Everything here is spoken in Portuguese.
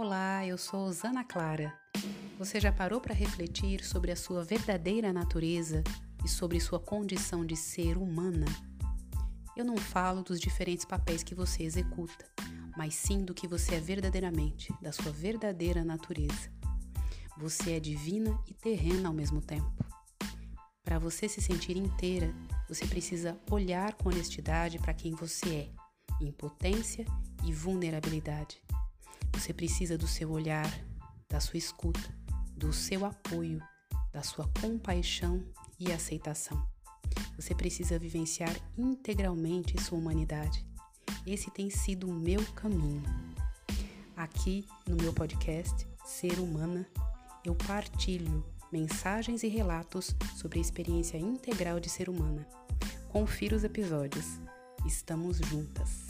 Olá, eu sou Zana Clara. Você já parou para refletir sobre a sua verdadeira natureza e sobre sua condição de ser humana? Eu não falo dos diferentes papéis que você executa, mas sim do que você é verdadeiramente, da sua verdadeira natureza. Você é divina e terrena ao mesmo tempo. Para você se sentir inteira, você precisa olhar com honestidade para quem você é, em potência e vulnerabilidade. Você precisa do seu olhar, da sua escuta, do seu apoio, da sua compaixão e aceitação. Você precisa vivenciar integralmente sua humanidade. Esse tem sido o meu caminho. Aqui no meu podcast Ser Humana, eu partilho mensagens e relatos sobre a experiência integral de ser humana. Confira os episódios. Estamos juntas.